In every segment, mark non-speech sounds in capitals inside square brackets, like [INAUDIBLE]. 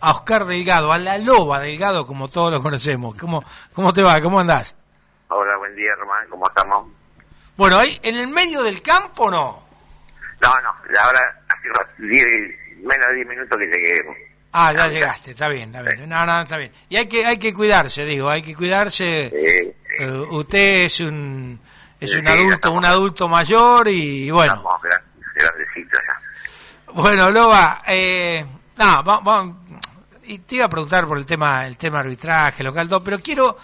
a Oscar Delgado, a la loba Delgado, como todos lo conocemos. ¿Cómo, cómo te va? ¿Cómo andás? Hola, buen día, Román. ¿Cómo estamos? Bueno, ahí, ¿en el medio del campo o no? No, no, ahora hace diez, menos de 10 minutos que llegué. Ah, ya llegaste, está bien, está bien. No, no, está bien. Y hay que, hay que cuidarse, digo, hay que cuidarse. Sí, sí. Eh, usted es un, es un adulto, un adulto mayor y bueno. Estamos gran- grandecitos ya. Bueno, Loba, eh, no, va- va- y te iba a preguntar por el tema, el tema arbitraje local, todo, pero quiero,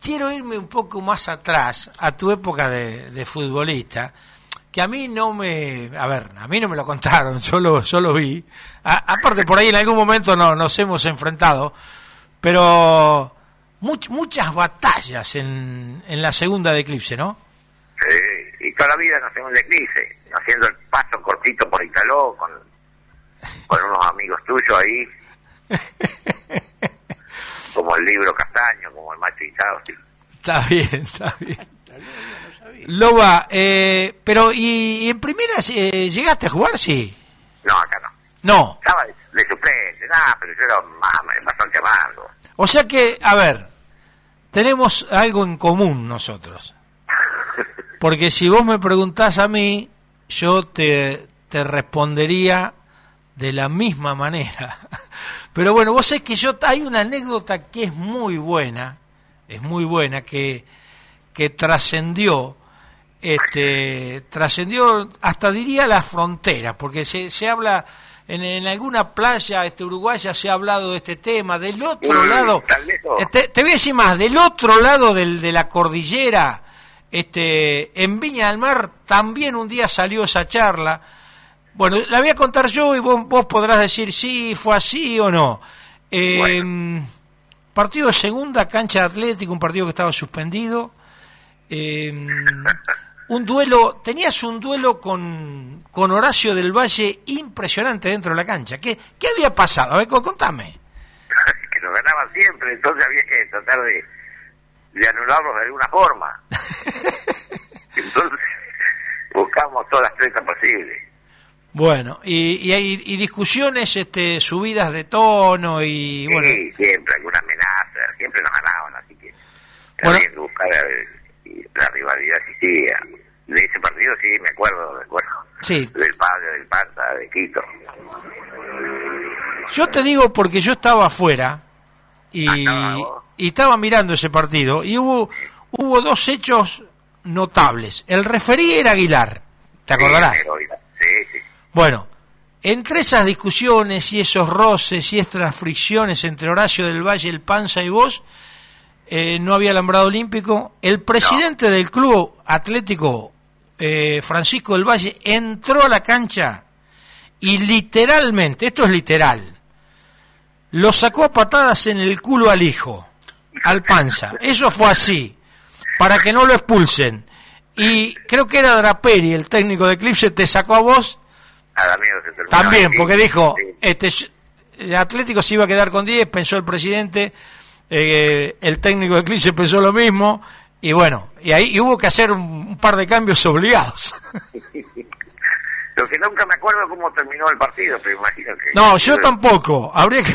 quiero irme un poco más atrás a tu época de, de futbolista, que a mí no me, a ver, a mí no me lo contaron, [LAUGHS] yo lo, yo lo vi. A- aparte por ahí en algún momento no, nos hemos enfrentado, pero much- muchas batallas en, en la segunda de Eclipse, ¿no? Sí, y toda la vida nos hacemos un eclipse, haciendo el paso cortito por Italó con, con unos amigos tuyos ahí, [LAUGHS] como el libro Castaño, como el macho Izao, sí. Está bien, está bien. Loba, eh, pero ¿y, y en primera eh, llegaste a jugar? Sí. No, acá no. No. Estaba de, de suplente, nada, pero yo era más, bastante amargo. O sea que, a ver, tenemos algo en común nosotros. [LAUGHS] Porque si vos me preguntás a mí, yo te, te respondería de la misma manera. [LAUGHS] Pero bueno, vos sabés que yo hay una anécdota que es muy buena, es muy buena, que, que trascendió, este, trascendió hasta diría las fronteras, porque se, se habla en, en alguna playa este, uruguaya se ha hablado de este tema, del otro lado, tan lejos. eh, te, te voy a decir más, del otro lado del, de la cordillera, este, en Viña del Mar también un día salió esa charla. Bueno, la voy a contar yo y vos, vos podrás decir si fue así o no. Eh, Partido de segunda, cancha de Atlético, un partido que estaba suspendido. Eh, un duelo, tenías un duelo con, con Horacio del Valle impresionante dentro de la cancha. ¿Qué, qué había pasado? A ver, co- contame. [LAUGHS] que nos ganaban siempre, entonces había que tratar de, de anularlos de alguna forma. [LAUGHS] Entonces buscamos todas las tretas posibles. Bueno, y, y hay y discusiones, este, subidas de tono y bueno, Sí, siempre alguna amenaza, siempre nos ganaban, así que Bueno. que buscar la rivalidad existía. De ese partido sí me acuerdo, me acuerdo. Sí. Del padre, del Panta, de Quito. yo te digo porque yo estaba afuera y, Ah, y estaba mirando ese partido y hubo hubo dos hechos notables. El referí era Aguilar, ¿te acordarás? Sí, pero, oiga, sí, sí. Bueno, entre esas discusiones y esos roces y estas fricciones entre Horacio del Valle, el Panza y vos, eh, no había alambrado olímpico. El presidente del club atlético, eh, Francisco del Valle, entró a la cancha y literalmente, esto es literal, lo sacó a patadas en el culo al hijo, al Panza. Eso fue así, para que no lo expulsen. Y creo que era Draperi, el técnico de Eclipse, te sacó a vos Se también, así. porque dijo, Sí. este, el Atlético se iba a quedar con 10, pensó el presidente, eh, el técnico de Eclipse pensó lo mismo, y bueno, y ahí y hubo que hacer un, un par de cambios [LAUGHS] obligados. [LAUGHS] Lo que nunca me acuerdo cómo terminó el partido, pero imagino que... No, yo tampoco, habría que,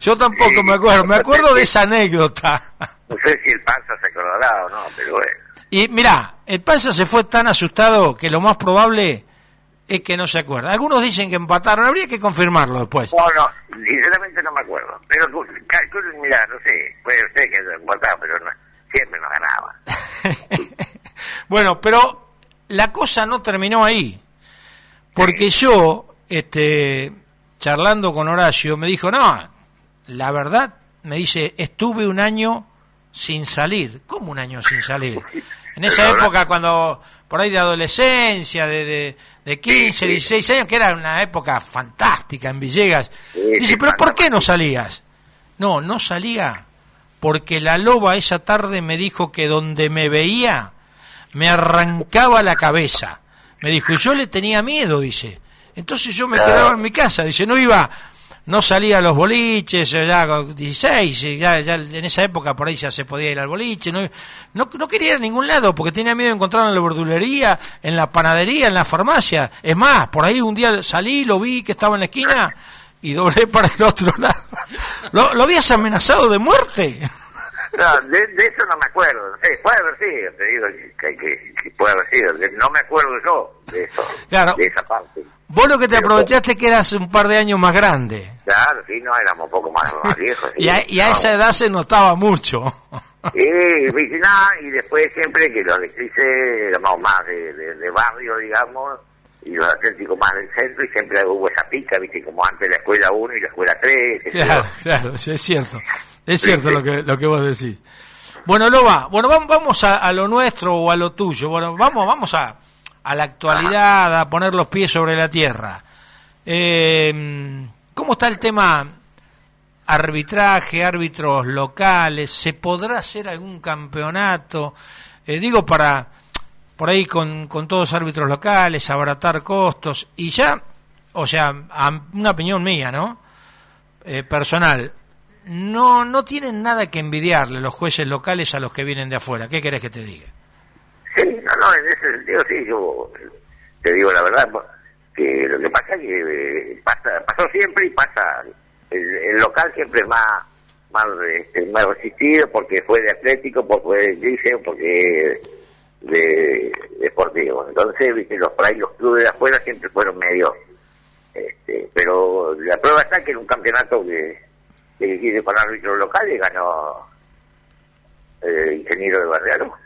yo tampoco me acuerdo, me acuerdo de [LAUGHS] esa anécdota. No sé si el Panza se acordará o no, pero bueno. Y mirá, el Panza se fue tan asustado que lo más probable es que no se acuerda. Algunos dicen que empataron, habría que confirmarlo después. No, no, sinceramente no me acuerdo. Pero, calculen, mira, no sé, puede ser que se empataba, pero no, siempre nos ganaba. [LAUGHS] bueno, pero la cosa no terminó ahí. Porque yo, este, charlando con Horacio, me dijo, no, la verdad, me dice, estuve un año sin salir. ¿Cómo un año sin salir? [LAUGHS] En esa época, cuando, por ahí de adolescencia, de, de, de 15, Sí, sí. 16 años, que era una época fantástica en Villegas. Sí, Dice, pero ¿por qué no salías? No, no salía porque la loba esa tarde me dijo que donde me veía me arrancaba la cabeza. Me dijo, y yo le tenía miedo, dice. Entonces yo me quedaba en mi casa, dice, no iba, no salía a los boliches, ya con 16, ya, ya en esa época por ahí ya se podía ir al boliche, no, no, no quería ir a ningún lado porque tenía miedo de encontrarlo en la verdulería, en la panadería, en la farmacia. Es más, por ahí un día salí, lo vi que estaba en la esquina y doblé [LAUGHS] para el otro lado. ¿Lo, ¿Lo habías amenazado de muerte? No, de, eso no me acuerdo. Sí, puede haber sido, te digo que, que, puede haber sido. No me acuerdo yo de eso, claro. de esa parte. Vos lo que te aprovechaste que eras un par de años más grande. Claro, sí, no, éramos un poco más, [LAUGHS] viejos. y, a, esa edad se notaba mucho. [LAUGHS] Sí, y después siempre que los de éramos más de, de, barrio, digamos, y los atléticos más del centro, y siempre hubo esa pica, viste, como antes la escuela 1 y la escuela 3. Claro, claro, sí, es cierto. Es cierto lo que lo que vos decís. Bueno, Loba, bueno, vamos a, lo nuestro o a lo tuyo. Bueno, vamos vamos a, a la actualidad, a poner los pies sobre la tierra. Eh, ¿Cómo está el tema arbitraje, árbitros locales? ¿Se podrá hacer algún campeonato? Eh, digo, para por ahí con, con todos árbitros locales, abaratar costos y ya, o sea, una opinión mía, ¿no? Eh, personal, no, no tienen nada que envidiarle los jueces locales a los que vienen de afuera. ¿Qué querés que te diga? Sí, no, no, en ese sentido sí, yo te digo la verdad, que lo que pasa es que eh, pasa, pasó siempre y pasa, el, local siempre es más, más, este, más resistido porque fue de Atlético, porque fue de Liceo, porque de, deportivo. Entonces, viste, los, por ahí los clubes de afuera siempre fueron medio, este, pero la prueba está que en un campeonato que dirigir con árbitros locales ganó el eh, ingeniero de Barriaro.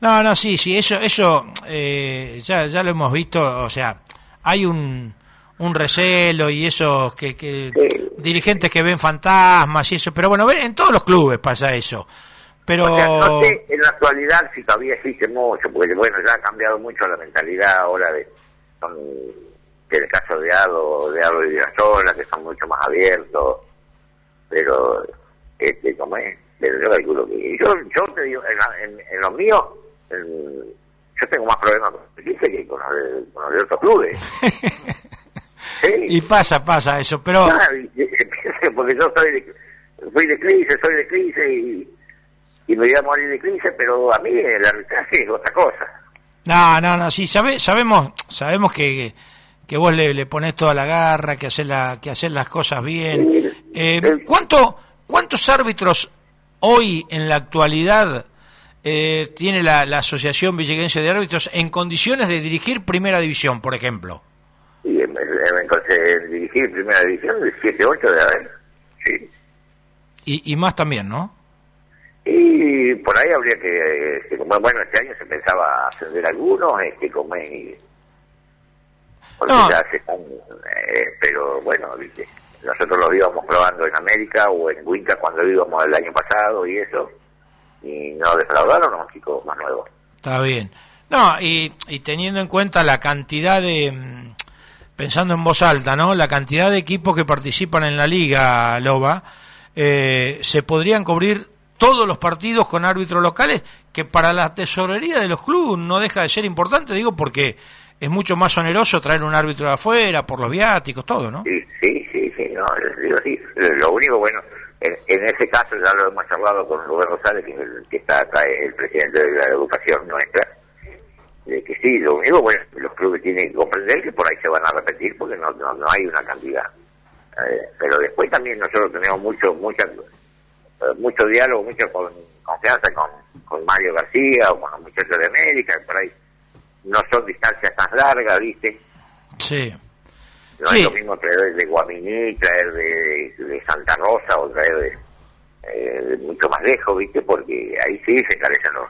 No, no, sí, sí, eso, eso eh, ya, ya lo hemos visto, o sea, hay un, un recelo y esos que, que dirigentes que ven fantasmas y eso, pero bueno, en todos los clubes pasa eso. Pero no sé en la actualidad si todavía existe mucho, porque bueno, ya ha cambiado mucho la mentalidad ahora de son, el caso de Ado, de Ado y de la que son mucho más abiertos pero este como es pero yo calculo que yo yo te digo en, en, los míos yo tengo más problemas con el que con los, con los de otros clubes. [LAUGHS] Y pasa pasa eso pero [LAUGHS] porque yo soy de, fui de crisis soy de crisis y, y me voy a morir de crisis pero a mí el arbitraje es otra cosa. No no no sí sabe, sabemos sabemos que que vos le, le ponés toda la garra, que hacer, la, que hacer las cosas bien. Eh, ¿cuánto, ¿Cuántos árbitros hoy en la actualidad eh, tiene la, la, Asociación Villeguense de Árbitros en condiciones de dirigir Primera División, por ejemplo? Sí, en, en, dirigir Primera División, de 7, 8 de haber, sí. Y, y más también, ¿no? Y por ahí habría que, este, bueno, este año se pensaba ascender algunos, este, como porque ya se están, eh, pero bueno, nosotros lo íbamos probando en América o en Winca cuando íbamos el año pasado y eso, y no defraudaron a los chicos más nuevos. Está bien. No, y, y teniendo en cuenta la cantidad de, mm, pensando en voz alta, ¿no? La cantidad de equipos que participan en la liga, Loba, eh, se podrían cubrir todos los partidos con árbitros locales, que para la tesorería de los clubes no deja de ser importante, digo, porque es mucho más oneroso traer un árbitro de afuera por los viáticos, todo, ¿no? Sí, sí, sí, sí, no, digo, sí. Lo único, bueno, en, ese caso ya lo hemos hablado con Rubén Rosales, que, el, que está acá, el presidente de la educación nuestra, de que sí, lo único, bueno, los clubes tienen que comprender que por ahí se van a repetir porque no, no, no hay una cantidad. Eh, pero después también nosotros tenemos mucho, mucha, eh, mucho diálogo, mucha confianza con, con Mario García o con los muchachos de América, por ahí no son distancias tan largas, ¿viste? Sí. No es lo mismo traer de Guaminí, traer de, Santa Rosa o traer eh, de, mucho más lejos, ¿viste? Porque ahí sí se carecen los,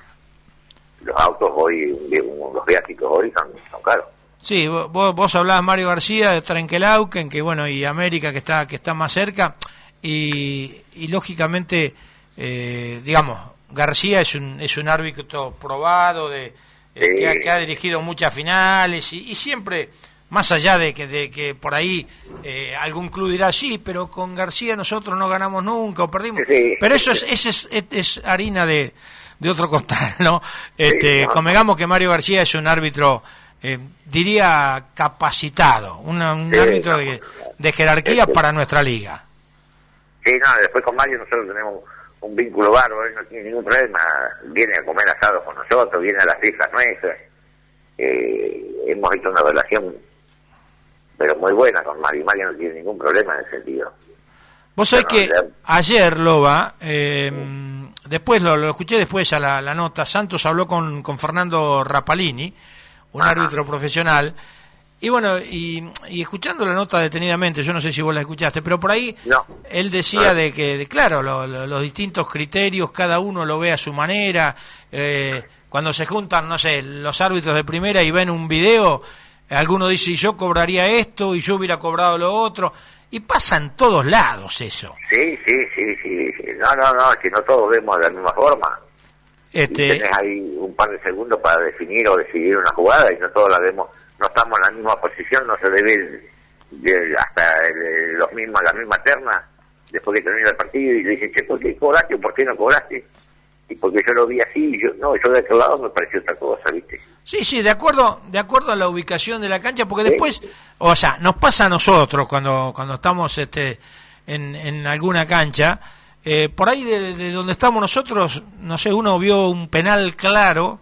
los autos hoy, los viáticos hoy son, son caros. Sí, vos, vos hablabas Mario García de Trenquelauquen, que bueno, y América que está que está más cerca, y, y lógicamente, eh, digamos, García es un, es un árbitro probado de, eh, que, ha, dirigido muchas finales y, siempre, más allá de que, de que por ahí eh, algún club dirá, sí, pero con García nosotros no ganamos nunca o perdimos. pero eso es, es, es, harina de, de otro costal, ¿no? Este, Convengamos que Mario García es un árbitro, eh, diría, capacitado, un árbitro de, de jerarquía para nuestra liga. Sí, no, después con Mario nosotros tenemos un vínculo bárbaro, él no tiene ningún problema, viene a comer asado con nosotros, viene a las fiestas nuestras, eh, hemos hecho una relación pero muy buena con Mario, Mario no tiene ningún problema en ese sentido. Vos sabés que ayer, Loba, eh, después lo, escuché después a la, nota, Santos habló con, con Fernando Rapalini, un árbitro profesional, y bueno, y, escuchando la nota detenidamente, yo no sé si vos la escuchaste, pero por ahí él decía de que, claro, los distintos criterios, cada uno lo ve a su manera. Eh, cuando se juntan, no sé, los árbitros de primera y ven un video, alguno dice, yo cobraría esto y yo hubiera cobrado lo otro. Y pasa en todos lados eso. Sí, sí, sí, sí. No, no, no, es que no todos vemos de la misma forma. Este... Y ahí un par de segundos para definir o decidir una jugada y no todos la vemos no estamos en la misma posición, no se debe hasta los mismos, la misma terna, después que termina el partido, y le dice, che, ¿por qué cobraste o por qué no cobraste? Y porque yo lo vi así, y yo, no, yo de aquel lado me pareció otra cosa, ¿viste? Sí, sí, de acuerdo, de acuerdo a la ubicación de la cancha, porque después, o sea, nos pasa a nosotros cuando, cuando estamos este, en, en alguna cancha, eh, por ahí de, de, donde estamos nosotros, no sé, uno vio un penal claro,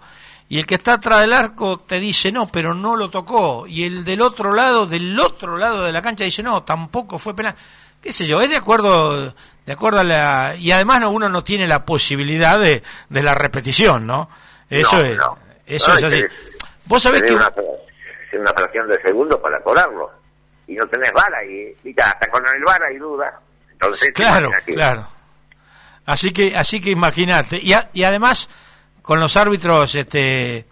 y el que está atrás del arco te dice no, pero no lo tocó, y el del otro lado, del otro lado de la cancha dice no, tampoco fue penal. Qué sé yo, es de acuerdo de acuerdo a la y además no, uno no tiene la posibilidad de, de la repetición, ¿no? Eso es eso es así. Vos sabés que una, una fracción de segundo para cobrarlo y no tenés vara y, hasta con el vara hay duda. Entonces, claro, claro. Así que así que imagínate y, y además con los árbitros este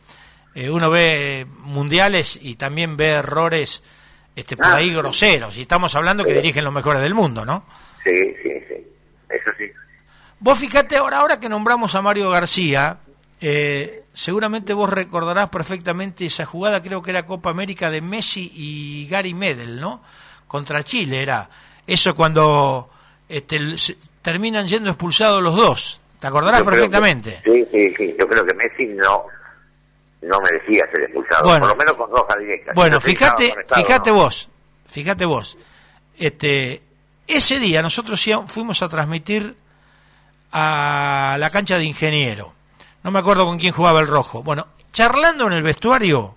eh, uno ve mundiales y también ve errores este por ah, ahí groseros y estamos hablando que dirigen los mejores del mundo no sí sí sí eso sí vos fíjate ahora ahora que nombramos a Mario García eh, seguramente vos recordarás perfectamente esa jugada creo que era Copa América de Messi y Gary Medel no contra Chile era eso cuando este, terminan yendo expulsados los dos ¿Te acordarás perfectamente? sí, sí, sí. Yo creo que Messi no no merecía ser expulsado, por lo menos con roja directa. Bueno, fíjate, fíjate vos, fíjate vos. Este, ese día nosotros fuimos a transmitir a la cancha de ingeniero. No me acuerdo con quién jugaba el rojo. Bueno, charlando en el vestuario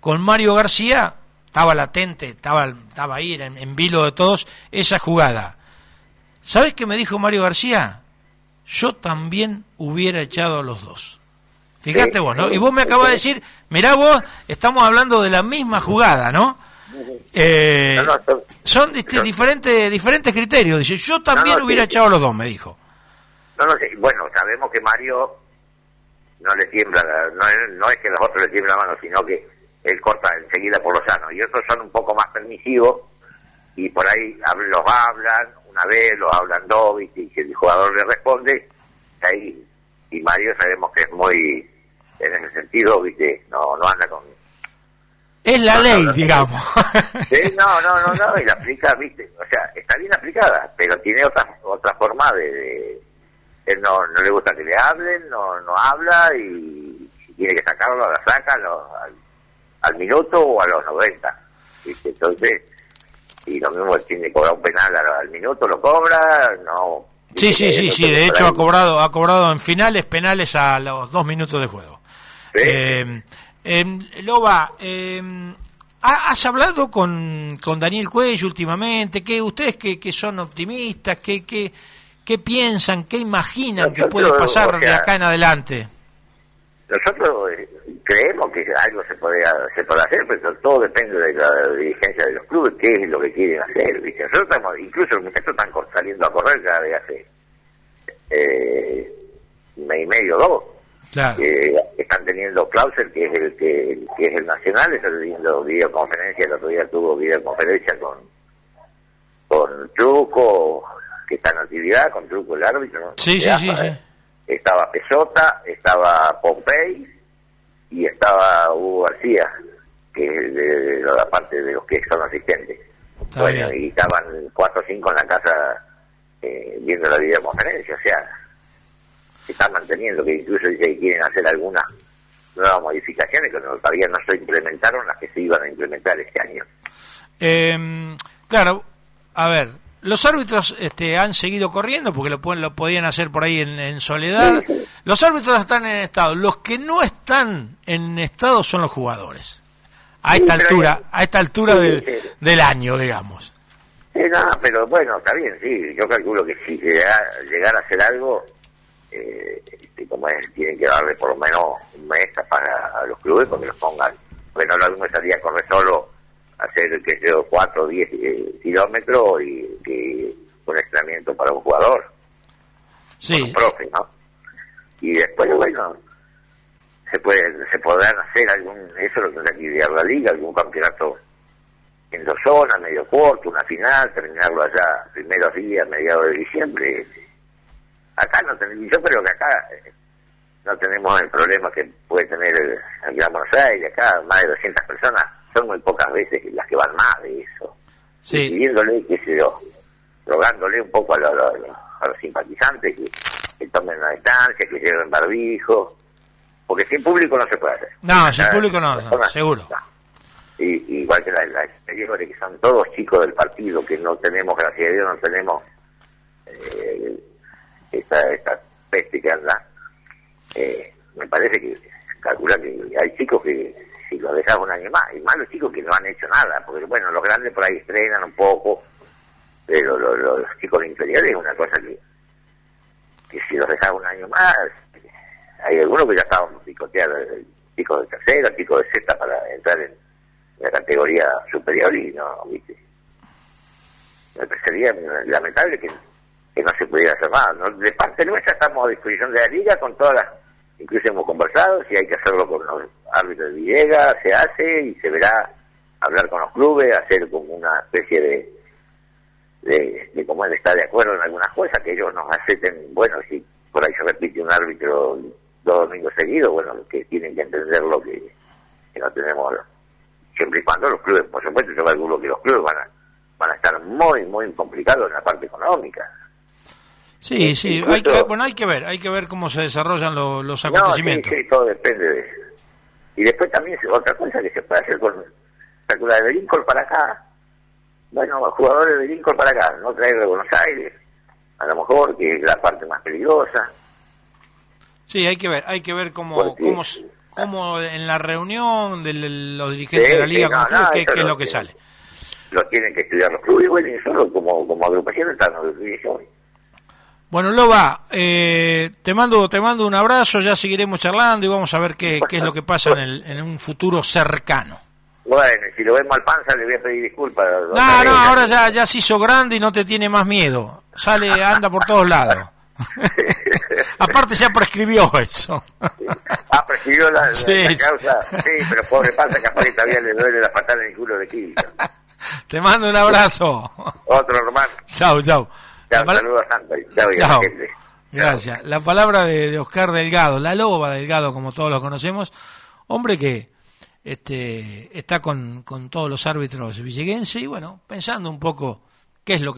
con Mario García, estaba latente, estaba, estaba ahí en, en vilo de todos, esa jugada. ¿Sabes qué me dijo Mario García? yo también hubiera echado a los dos. Fíjate vos, ¿no? Y vos me acabas de decir, mirá vos, estamos hablando de la misma jugada, ¿no? Eh, son diferentes diferentes criterios. Dice, yo también hubiera echado los dos, me dijo. No, no sé. Bueno, sabemos que Mario no le tiembla, no es, no es que los otros le tiemblan la mano, sino que él corta enseguida por los sanos. Y otros son un poco más permisivos y por ahí los hablan, una vez los hablan dos, y si el jugador le responde, ahí, y Mario sabemos que es muy, en ese sentido, viste, no, no anda con... Es la ley, digamos. Sí, no, no, no, no, y la aplica, viste, o sea, está bien aplicada, pero tiene otra, otra forma de, él no, no le gusta que le hablen, no, no habla, y si tiene que sacarlo, la saca al, al minuto o a los 90, viste, entonces y lo mismo tiene que cobrar un penal al, minuto, lo cobra, no. Sí, sí, sí, sí, de hecho ha cobrado, ha cobrado en finales penales a los dos minutos de juego. Eh, em, Loba, eh, ¿has hablado con, con Daniel Cuello últimamente? ¿Qué, ¿Ustedes que, que son optimistas? ¿Qué, qué, qué piensan? ¿Qué imaginan que puede pasar de acá en adelante? Nosotros eh, creemos que algo se puede, se puede hacer, pero todo depende de la dirigencia de los clubes, qué es lo que quieren hacer. Nosotros estamos, incluso los muchachos están saliendo a correr cada de hace eh, mes y medio, dos. Están teniendo Clauser, que es el que, es el nacional, está teniendo videoconferencia, el otro día tuvo videoconferencia con, con Truco, que está en actividad, con Truco el árbitro. Sí, sí, sí, sí estaba Pesota, estaba Pompey y estaba Hugo García, que es de, la parte de los que son asistentes. bueno, y estaban cuatro o cinco en la casa eh, viendo la videoconferencia, o sea, están manteniendo, que incluso dice que quieren hacer algunas nuevas modificaciones que todavía no se implementaron, las que se iban a implementar este año. Eh, claro, a ver, los árbitros este, han seguido corriendo porque lo, lo podían hacer por ahí en, soledad. Los árbitros están en estado. Los que no están en estado son los jugadores. A esta altura, a esta altura del, del año, digamos. No, pero bueno, está bien, sí. Yo calculo que si llegara, llegara a hacer algo, eh, este, como es, tienen que darle por lo menos un mes para a los clubes porque los pongan. Bueno, no me salía a correr solo, hacer, que sé 4 o 10 eh, kilómetros y que un entrenamiento para un jugador. Sí. Un profe, ¿no? Y después, bueno, se puede, se podrán hacer algún, eso lo que aquí de la liga, algún campeonato en dos zonas, medio corto, una final, terminarlo allá primeros días, mediados de diciembre. Acá no tenemos, yo creo que acá eh, no tenemos el problema que puede tener el, el Gran Buenos Aires, acá más de 200 personas, son muy pocas veces las que van más de eso. Sí. Pidiéndole, qué sé yo, rogándole un poco a, los- a simpatizantes que, que tomen la distancia, que lleven barbijo, porque sin público no se puede hacer. No, sin público no, las no, personas- seguro. no. Y, igual que la, la exteriores, que son todos chicos del partido, que no tenemos, gracias a Dios, no tenemos esta, esta peste que anda. Eh, me parece que calcula que hay chicos que si los dejas un año más, y más los chicos que no han hecho nada, porque bueno, los grandes por ahí estrenan un poco, pero lo- lo- los chicos inferiores es una cosa que, que si los dejas un año más, hay algunos que ya estaban picoteados, eh, chicos de tercera, chicos de sexta para entrar en la categoría superior y no, viste. Me parecería lamentable que, que no se pudiera hacer. ¿no? De parte nuestra estamos a disposición de la liga con todas las, incluso hemos conversado, si hay que hacerlo con los árbitros de Villegas, se hace y se verá hablar con los clubes, hacer como una especie de, de, cómo él está de acuerdo en algunas cosas, que ellos nos acepten, bueno, si por ahí se repite un árbitro dos domingos seguidos, bueno, que tienen que entender lo que, que no tenemos, siempre y cuando los clubes, por supuesto, yo calculo que los clubes van a, van a estar muy, muy complicados en la parte económica. Sí, Eh, sí, incluso- hay que, bueno, hay que ver, hay que ver cómo se desarrollan lo- los No, acontecimientos. sí, sí, todo depende de eso. Y después también otra cosa que se puede hacer con calcular de Lincoln para acá. Bueno, jugadores de Lincoln para acá, no traer de Buenos Aires, a lo mejor, que es la parte más peligrosa. Sí, hay que ver, hay que ver cómo, Porque- cómo, cómo en la reunión de los dirigentes Sí, de la liga sí, con no, clubes, no, qué, es lo que que- sale. Lo tienen que estudiar los clubes, bueno, y solo como, como agrupación están los divisiones. Bueno, Loba, eh, te mando te mando un abrazo, ya seguiremos charlando y vamos a ver qué, qué es lo que pasa en, el, en un futuro cercano. Bueno, si lo vemos al panza le voy a pedir disculpas. No, no, ahora ya, ya se hizo grande y no te tiene más miedo. Sale, anda por todos lados. [LAUGHS] Aparte ya prescribió eso. Ah, prescribió la, Sí, la causa. Sí, pero pobre panza, capaz que todavía le duele la patada en el culo de Quillo. Te mando un abrazo. Otro hermano. Chau, chau. Chao, saludos a Santa. y Chao, y a la Chao. gente. Gracias. La palabra de, de Oscar Delgado, la loba Delgado, como todos lo conocemos, hombre que este, está con, con todos los árbitros villeguenses y bueno, pensando un poco qué es lo que